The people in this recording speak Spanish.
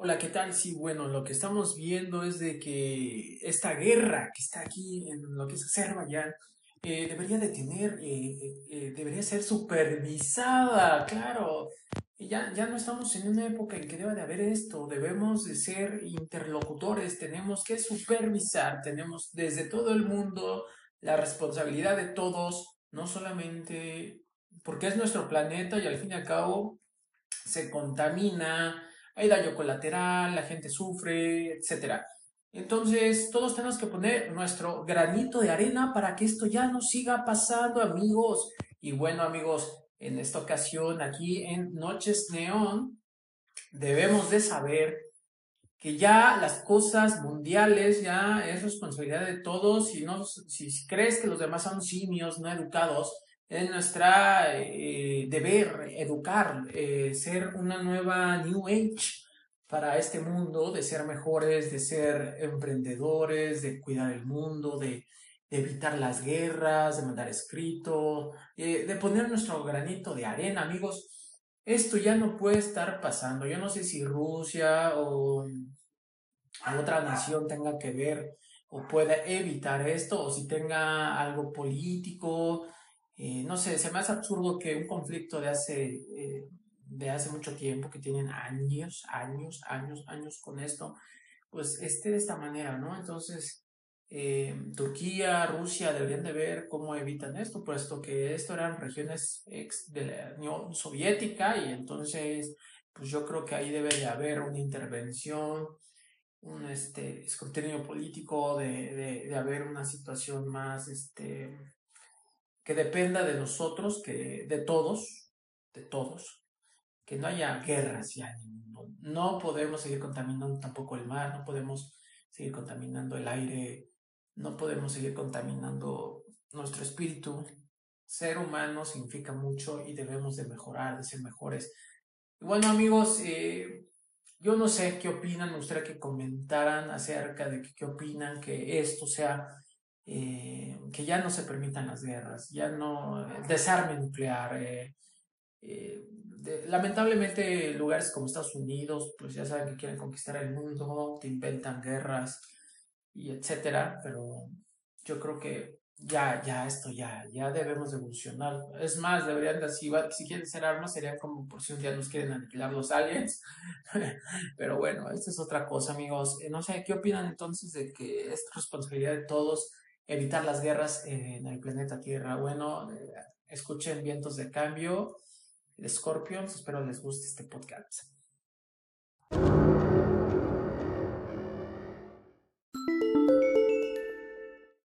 Hola, ¿qué tal? Sí, bueno, lo que estamos viendo es de que esta guerra que está aquí en lo que es Azerbaiyán eh, debería de tener, eh, eh, debería ser supervisada, claro. Ya, ya no estamos en una época en que debe de haber esto, debemos de ser interlocutores, tenemos que supervisar, tenemos desde todo el mundo la responsabilidad de todos, no solamente porque es nuestro planeta y al fin y al cabo se contamina, hay daño colateral, la gente sufre, etc. Entonces, todos tenemos que poner nuestro granito de arena para que esto ya no siga pasando, amigos. Y bueno, amigos, en esta ocasión, aquí en Noches Neón, debemos de saber que ya las cosas mundiales ya es responsabilidad de todos. Si, no, si crees que los demás son simios no educados, es nuestra eh, deber educar, eh, ser una nueva New Age para este mundo, de ser mejores, de ser emprendedores, de cuidar el mundo, de, evitar las guerras, de mandar escrito, eh, de poner nuestro granito de arena, amigos. Esto ya no puede estar pasando. Yo no sé si Rusia o otra nación tenga que ver o pueda evitar esto, o si tenga algo político, eh, no sé, se me hace absurdo que un conflicto de hace, eh, de hace mucho tiempo, que tienen años, años, años, años con esto, pues esté de esta manera, ¿no? Entonces, eh, Turquía, Rusia deberían de ver cómo evitan esto, puesto que esto eran regiones ex de la Unión Soviética y entonces, pues yo creo que ahí debe de haber una intervención, un este, escrutinio político, de, de, de haber una situación más, este, que dependa de nosotros, que de todos, de todos, que no haya guerras ya en el mundo. No podemos seguir contaminando tampoco el mar, no podemos seguir contaminando el aire, no podemos seguir contaminando nuestro espíritu. Ser humano significa mucho y debemos de mejorar, de ser mejores. bueno amigos, eh, yo no sé qué opinan, me gustaría que comentaran acerca de qué opinan que esto sea eh, que ya no se permitan las guerras, ya no, el desarme nuclear. Eh, eh, lamentablemente lugares como Estados Unidos, pues ya saben que quieren conquistar el mundo, te inventan guerras y etcétera, pero yo creo que ya, ya esto ya, ya debemos evolucionar. Es más, deberían de, si, si quieren ser armas, sería como por si un día nos quieren aniquilar los aliens. Pero bueno, esta es otra cosa, amigos. No sé, ¿qué opinan entonces de que es responsabilidad de todos evitar las guerras en el planeta Tierra. Bueno, eh, escuchen Vientos de Cambio Scorpions. Espero les guste este podcast.